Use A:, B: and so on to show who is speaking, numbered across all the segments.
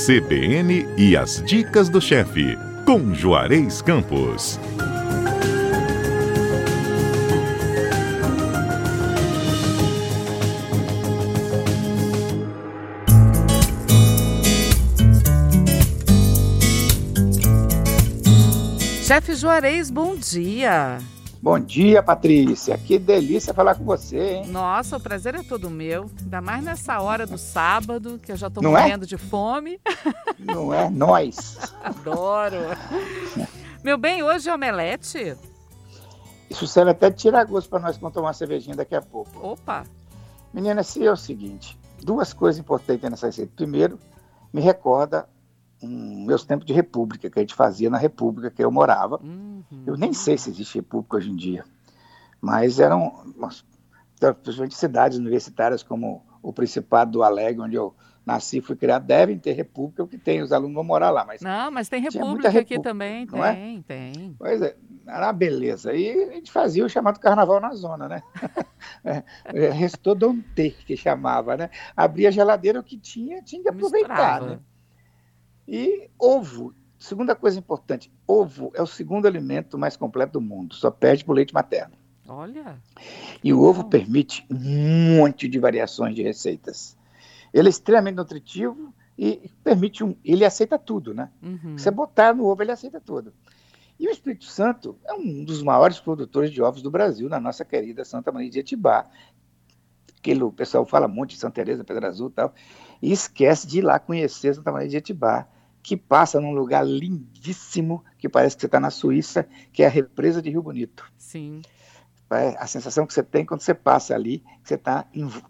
A: CBN e as dicas do chefe, com Juarez Campos.
B: Chefe Juarez, bom dia.
C: Bom dia, Patrícia. Que delícia falar com você, hein?
B: Nossa, o prazer é todo meu. Ainda mais nessa hora do sábado, que eu já estou é? morrendo é? de fome.
C: Não é? Nós.
B: Adoro. Meu bem, hoje é omelete?
C: Isso serve até de tirar gosto para nós quando tomar uma cervejinha daqui a pouco.
B: Opa!
C: Menina, se é o seguinte, duas coisas importantes nessa receita. Primeiro, me recorda um, meus tempos de república, que a gente fazia na república que eu morava. Uhum. Eu nem sei se existe república hoje em dia, mas eram, principalmente cidades universitárias como o Principado do Alegre, onde eu nasci fui criado, devem ter república, o que tem, os alunos vão morar lá. Mas
B: não, mas tem república, república aqui também, tem, é? tem.
C: Pois é, era uma beleza. E a gente fazia o chamado carnaval na zona, né? é, é restou don't ter, que chamava, né? Abria a geladeira, o que tinha, tinha que aproveitar, né? E ovo, segunda coisa importante, ovo é o segundo alimento mais completo do mundo, só perde para o leite materno.
B: Olha.
C: E o ovo permite um monte de variações de receitas. Ele é extremamente nutritivo e permite um. Ele aceita tudo, né? Uhum. Você botar no ovo, ele aceita tudo. E o Espírito Santo é um dos maiores produtores de ovos do Brasil, na nossa querida Santa Maria de Etibá. Aquilo, o pessoal fala muito de Santa Teresa, Pedra Azul e tal, e esquece de ir lá conhecer Santa Maria de Etibá que passa num lugar lindíssimo, que parece que você está na Suíça, que é a represa de Rio Bonito.
B: Sim.
C: É a sensação que você tem quando você passa ali, você está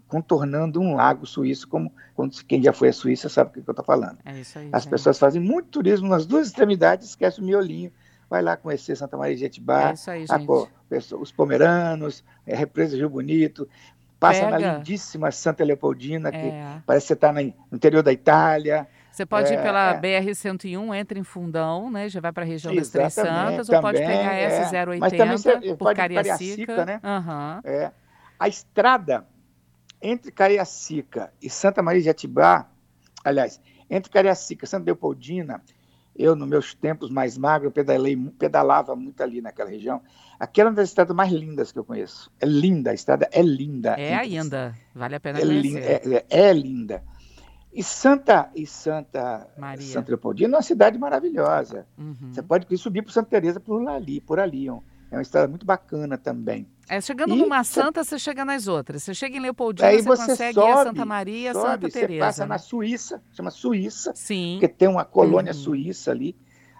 C: contornando um lago suíço, como quando quem já foi à Suíça sabe o que eu estou falando.
B: É isso aí,
C: As gente. pessoas fazem muito turismo nas duas extremidades, esquece o miolinho, vai lá conhecer Santa Maria de Etibá,
B: é isso aí, a,
C: os pomeranos, a represa de Rio Bonito, passa Pega. na lindíssima Santa Leopoldina, que é. parece que você está no interior da Itália.
B: Você pode é, ir pela é. BR-101, entra em Fundão, né? Já vai para a região das Três Santas, também, ou pode pegar é. S080 Mas também você por Cariacica. Cariacica né?
C: Uhum. É. A estrada entre Cariacica e Santa Maria de Atibá, aliás, entre Cariacica e Santa Leopoldina, eu, nos meus tempos mais magros, pedalei, pedalava muito ali naquela região. Aquela é uma das estradas mais lindas que eu conheço. É linda, a estrada é linda.
B: É ainda, vale a pena
C: é
B: conhecer.
C: Linda, é, é, é linda. E Santa e Santa Maria. Santa Leopoldina é uma cidade maravilhosa. Uhum. Você pode subir para Santa Teresa por ali, por ali. É uma estrada muito bacana também.
B: É, chegando e numa santa, você chega nas outras. Você chega em Leopoldina, você, você consegue sobe, ir a Santa Maria, sobe, Santa Teresa.
C: Você passa na Suíça, chama Suíça,
B: Sim.
C: porque tem uma colônia uhum. suíça ali.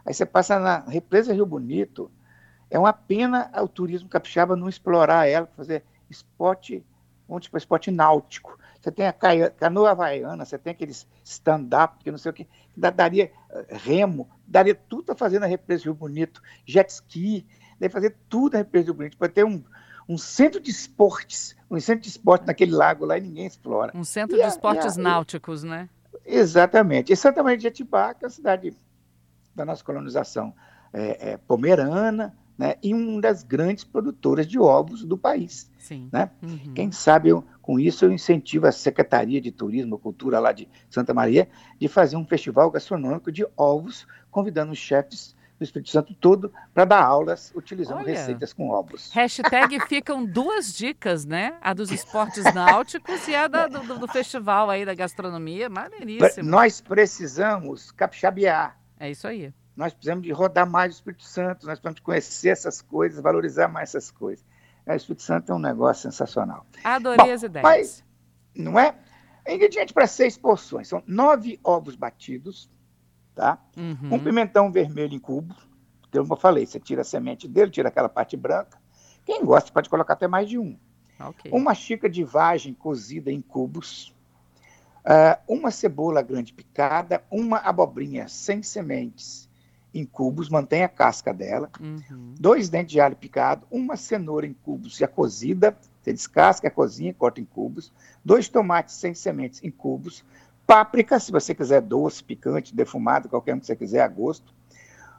C: Aí você passa na Represa Rio Bonito. É uma pena o turismo capixaba não explorar ela, fazer esporte, um tipo esporte náutico você tem a canoa havaiana, você tem aqueles stand-up, que não sei o que, que daria eh, remo, daria tudo a fazer na Represa Rio Bonito, jet ski, deve fazer tudo na Represa Rio Bonito, para ter um, um centro de esportes, um centro de esportes naquele lago lá e ninguém explora.
B: Um centro e de a, esportes a, náuticos, né?
C: Exatamente. E Santa Maria de Etibá, que é a cidade da nossa colonização é, é, pomerana, né, e uma das grandes produtoras de ovos do país.
B: Sim.
C: Né? Uhum. Quem sabe eu, com isso eu incentivo a Secretaria de Turismo e Cultura lá de Santa Maria de fazer um festival gastronômico de ovos, convidando os chefes do Espírito Santo todo para dar aulas utilizando Olha, receitas com ovos.
B: Hashtag ficam duas dicas, né? A dos esportes náuticos e a da, do, do, festival aí da gastronomia. Maneiríssimo.
C: Nós precisamos capixabear.
B: É isso aí.
C: Nós precisamos de rodar mais o Espírito Santo, nós precisamos conhecer essas coisas, valorizar mais essas coisas. É, o Espírito Santo é um negócio sensacional.
B: Adorei Bom, as ideias.
C: Mas, não é? Ingrediente para seis porções. São nove ovos batidos, tá? Uhum. Um pimentão vermelho em cubo. Então, como eu falei, você tira a semente dele, tira aquela parte branca. Quem gosta pode colocar até mais de um. Okay. Uma xícara de vagem cozida em cubos. Uh, uma cebola grande picada, uma abobrinha sem sementes em cubos, mantém a casca dela, uhum. dois dentes de alho picado, uma cenoura em cubos já cozida, você descasca a cozinha, corta em cubos, dois tomates sem sementes em cubos, páprica, se você quiser doce, picante, defumado, qualquer um que você quiser, a gosto,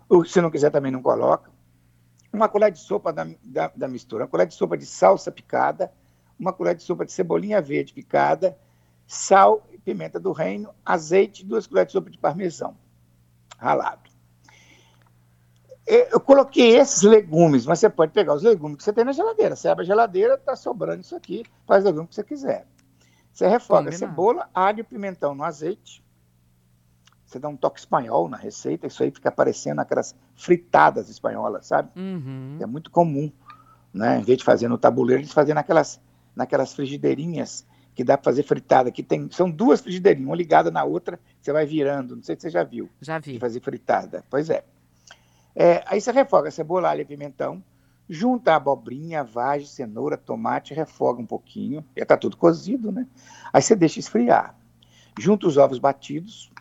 C: ou se não quiser também não coloca, uma colher de sopa da, da, da mistura, uma colher de sopa de salsa picada, uma colher de sopa de cebolinha verde picada, sal, pimenta do reino, azeite, duas colheres de sopa de parmesão. Ralado. Eu coloquei esses legumes, mas você pode pegar os legumes que você tem na geladeira. Você abre a geladeira, está sobrando isso aqui, faz o legume que você quiser. Você refoga Combinado. cebola, alho e pimentão no azeite. Você dá um toque espanhol na receita, isso aí fica parecendo aquelas fritadas espanholas, sabe? Uhum. É muito comum, né? Em vez de fazer no tabuleiro, eles fazem naquelas, naquelas frigideirinhas que dá para fazer fritada. Que tem, são duas frigideirinhas, uma ligada na outra, você vai virando. Não sei se você já viu.
B: Já vi.
C: fazer fritada. Pois é. é. Aí você refoga cebola, alho e pimentão, junta a abobrinha, vagem, cenoura, tomate, refoga um pouquinho. Já está tudo cozido, né? Aí você deixa esfriar. Junta os ovos batidos.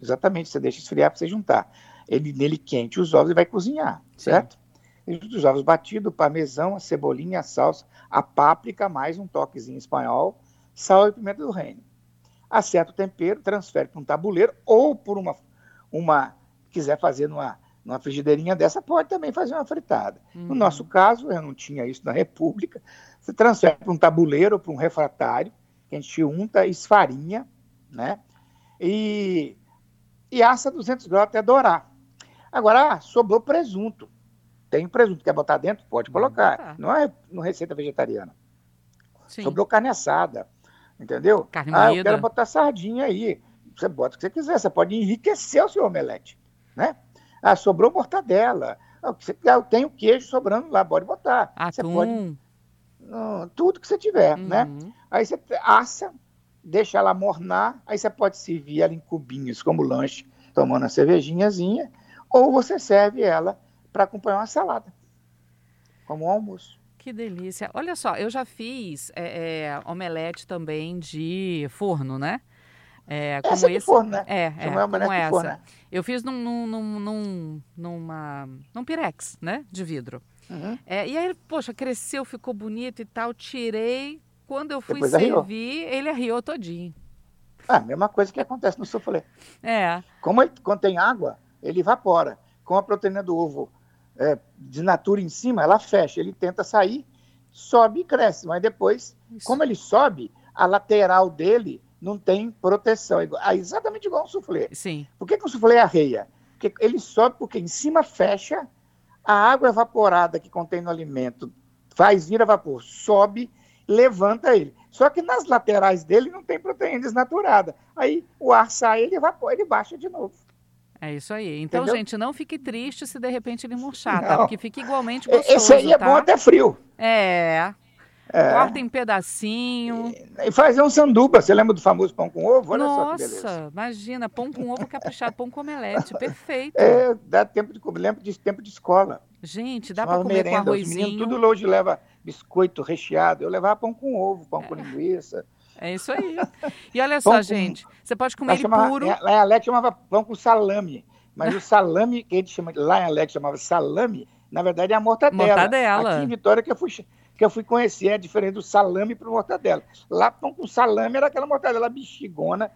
C: Exatamente, você deixa esfriar para você juntar. Ele nele quente os ovos e vai cozinhar, Sim. certo? Junta os ovos batidos, parmesão, a cebolinha, a salsa, a páprica, mais um toquezinho espanhol sal e pimenta do reino. Acerta o tempero, transfere para um tabuleiro ou por uma, uma quiser fazer numa, numa frigideirinha dessa, pode também fazer uma fritada. Uhum. No nosso caso, eu não tinha isso na República, você transfere para um tabuleiro ou para um refratário, que a gente unta, esfarinha, né? E, e assa 200 graus até dourar. Agora, ah, sobrou presunto. Tem presunto, quer botar dentro? Pode colocar. Não é no receita vegetariana. Sim. Sobrou carne assada. Entendeu?
B: Carne ah,
C: eu quero botar sardinha aí. Você bota o que você quiser, você pode enriquecer o seu omelete, né? Ah, sobrou mortadela. Ah, eu tenho queijo sobrando lá, pode botar.
B: Atum.
C: Você pode... tudo que você tiver, né? uhum. né? Aí você assa, deixa ela mornar, aí você pode servir ela em cubinhos como lanche, tomando a cervejinhazinha, ou você serve ela para acompanhar uma salada, como um almoço.
B: Que delícia. Olha só, eu já fiz é, é, omelete também de forno, né?
C: É, como essa esse, forno, né?
B: É, é, é como essa. Forno, né? Eu fiz num, num, num, numa, num pirex, né? De vidro. Uhum. É, e aí, poxa, cresceu, ficou bonito e tal. Tirei. Quando eu fui Depois servir, arriou. ele arriou todinho.
C: Ah, mesma coisa que acontece no soufflé.
B: É.
C: Como ele contém água, ele evapora. Com a proteína do ovo é, de natura em cima, ela fecha. Ele tenta sair, sobe e cresce, mas depois, Isso. como ele sobe, a lateral dele não tem proteção. É, é exatamente igual um suflê.
B: Sim.
C: Por que, que o suflê arreia? Porque ele sobe porque em cima fecha, a água evaporada que contém no alimento faz vir a vapor, sobe, levanta ele. Só que nas laterais dele não tem proteína desnaturada. Aí o ar sai, ele evapora, ele baixa de novo.
B: É isso aí. Então, Entendeu? gente, não fique triste se de repente ele murchar, tá? Porque fica igualmente gostoso,
C: Esse aí é
B: tá?
C: bom até frio.
B: É. é. Corta em pedacinho.
C: E, e fazer um sanduba. Você lembra do famoso pão com ovo?
B: Olha Nossa, só Nossa, imagina. Pão com ovo caprichado, pão com omelete. Perfeito.
C: É, dá tempo de comer. Lembra de tempo de escola.
B: Gente, dá para comer merenda, com arrozinho. Os meninos,
C: tudo hoje leva biscoito recheado. Eu levava pão com ovo, pão é. com linguiça.
B: É isso aí. E olha só, gente, você pode comer ele chamava, puro.
C: Lá em Alex chamava pão com salame. Mas o salame, que a gente chama, lá em Alex chamava salame, na verdade é a mortadela.
B: Mortadela.
C: Aqui em Vitória que eu fui, que eu fui conhecer é diferente do salame para mortadela. Lá pão com salame era aquela mortadela bexigona,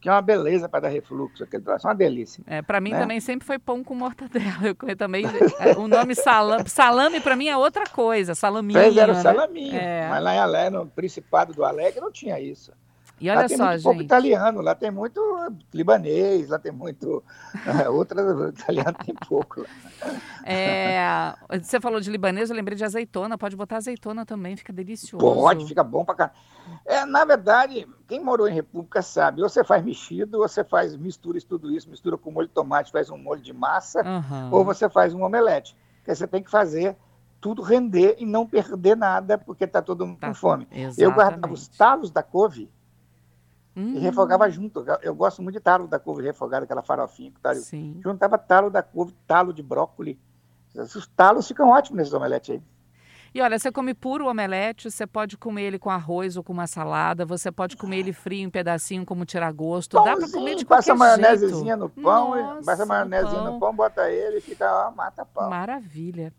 C: que é uma beleza para dar refluxo, aquele troço, é uma delícia.
B: É, para mim né? também sempre foi pão com mortadela. Eu também é, o nome salame, salame para mim é outra coisa, salaminho. Fez
C: era né? salaminho, é. mas lá em Alé, no Principado do Alegre não tinha isso.
B: E olha
C: lá tem
B: só,
C: muito
B: gente.
C: pouco italiano, lá tem muito libanês, lá tem muito. É, outras italiano tem pouco.
B: É, você falou de libanês, eu lembrei de azeitona. Pode botar azeitona também, fica delicioso.
C: Pode, fica bom pra cá. É, na verdade, quem morou em República sabe, ou você faz mexido, ou você faz, mistura tudo isso, mistura com molho de tomate, faz um molho de massa, uhum. ou você faz um omelete. Porque você tem que fazer tudo render e não perder nada, porque está todo mundo tá, com fome.
B: Exatamente.
C: Eu guardava os talos da couve Hum. E refogava junto. Eu gosto muito de talo da couve refogada, aquela farofinha. Tá?
B: Sim.
C: Juntava talo da couve, talo de brócolis. Os talos ficam ótimos nesses omeletes aí.
B: E olha, você come puro omelete, você pode comer ele com arroz ou com uma salada, você pode comer ele frio em pedacinho como gosto. Dá para comer de qualquer
C: passa
B: maionesezinha
C: no pão, Nossa, passa maionesezinha no pão, bota ele e fica, ó, mata pão.
B: Maravilha.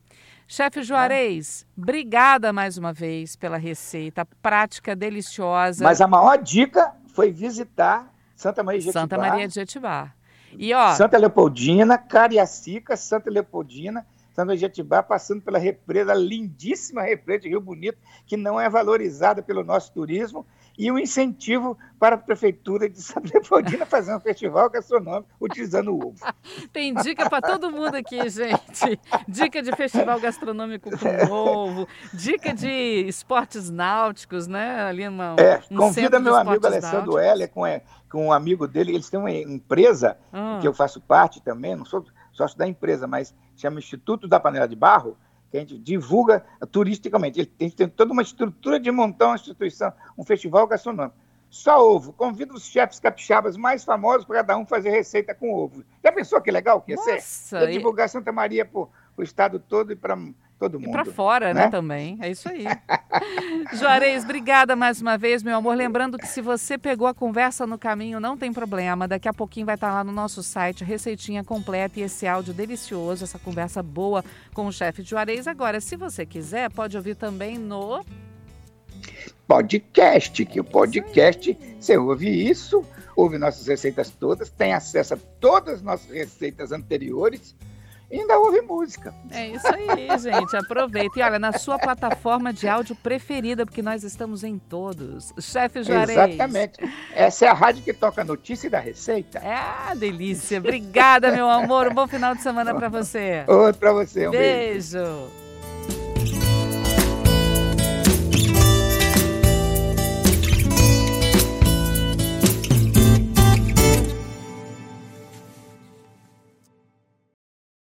B: Chefe Juarez, é. obrigada mais uma vez pela receita prática, deliciosa.
C: Mas a maior dica foi visitar Santa Maria de Jetibá.
B: Santa Maria de Jetibá. E, ó,
C: Santa Leopoldina, Cariacica, Santa Leopoldina, Santa Maria de Jetibá, passando pela represa, lindíssima represa de Rio Bonito, que não é valorizada pelo nosso turismo e um incentivo para a Prefeitura de Santa Leopoldina fazer um festival gastronômico utilizando o ovo.
B: Tem dica para todo mundo aqui, gente. Dica de festival gastronômico com ovo, dica de esportes náuticos, né?
C: Ali uma, é, um convida meu amigo Alessandro Heller com, é, com um amigo dele, eles têm uma empresa ah. que eu faço parte também, não sou sócio da empresa, mas chama Instituto da Panela de Barro, que a gente divulga turisticamente. Ele tem, tem toda uma estrutura de montar uma instituição, um festival gastronômico. Só ovo. Convido os chefes capixabas mais famosos para cada um fazer receita com ovo. Já pensou que legal que ia Nossa, ser? E... divulgar Santa Maria para o estado todo e para todo mundo.
B: E para fora, né? né? também. É isso aí. Juarez, obrigada mais uma vez, meu amor. Lembrando que se você pegou a conversa no caminho, não tem problema. Daqui a pouquinho vai estar lá no nosso site, receitinha completa e esse áudio delicioso, essa conversa boa com o chefe Juarez. Agora, se você quiser, pode ouvir também no
C: podcast, que o podcast, você ouve isso, ouve nossas receitas todas, tem acesso a todas as nossas receitas anteriores ainda ouve música.
B: É isso aí, gente. Aproveita. E olha, na sua plataforma de áudio preferida, porque nós estamos em todos. Chefe Juarez.
C: Exatamente. Essa é a rádio que toca a notícia da receita.
B: É, delícia. Obrigada, meu amor. Um bom final de semana para você.
C: Outro para você. Um
B: beijo. beijo.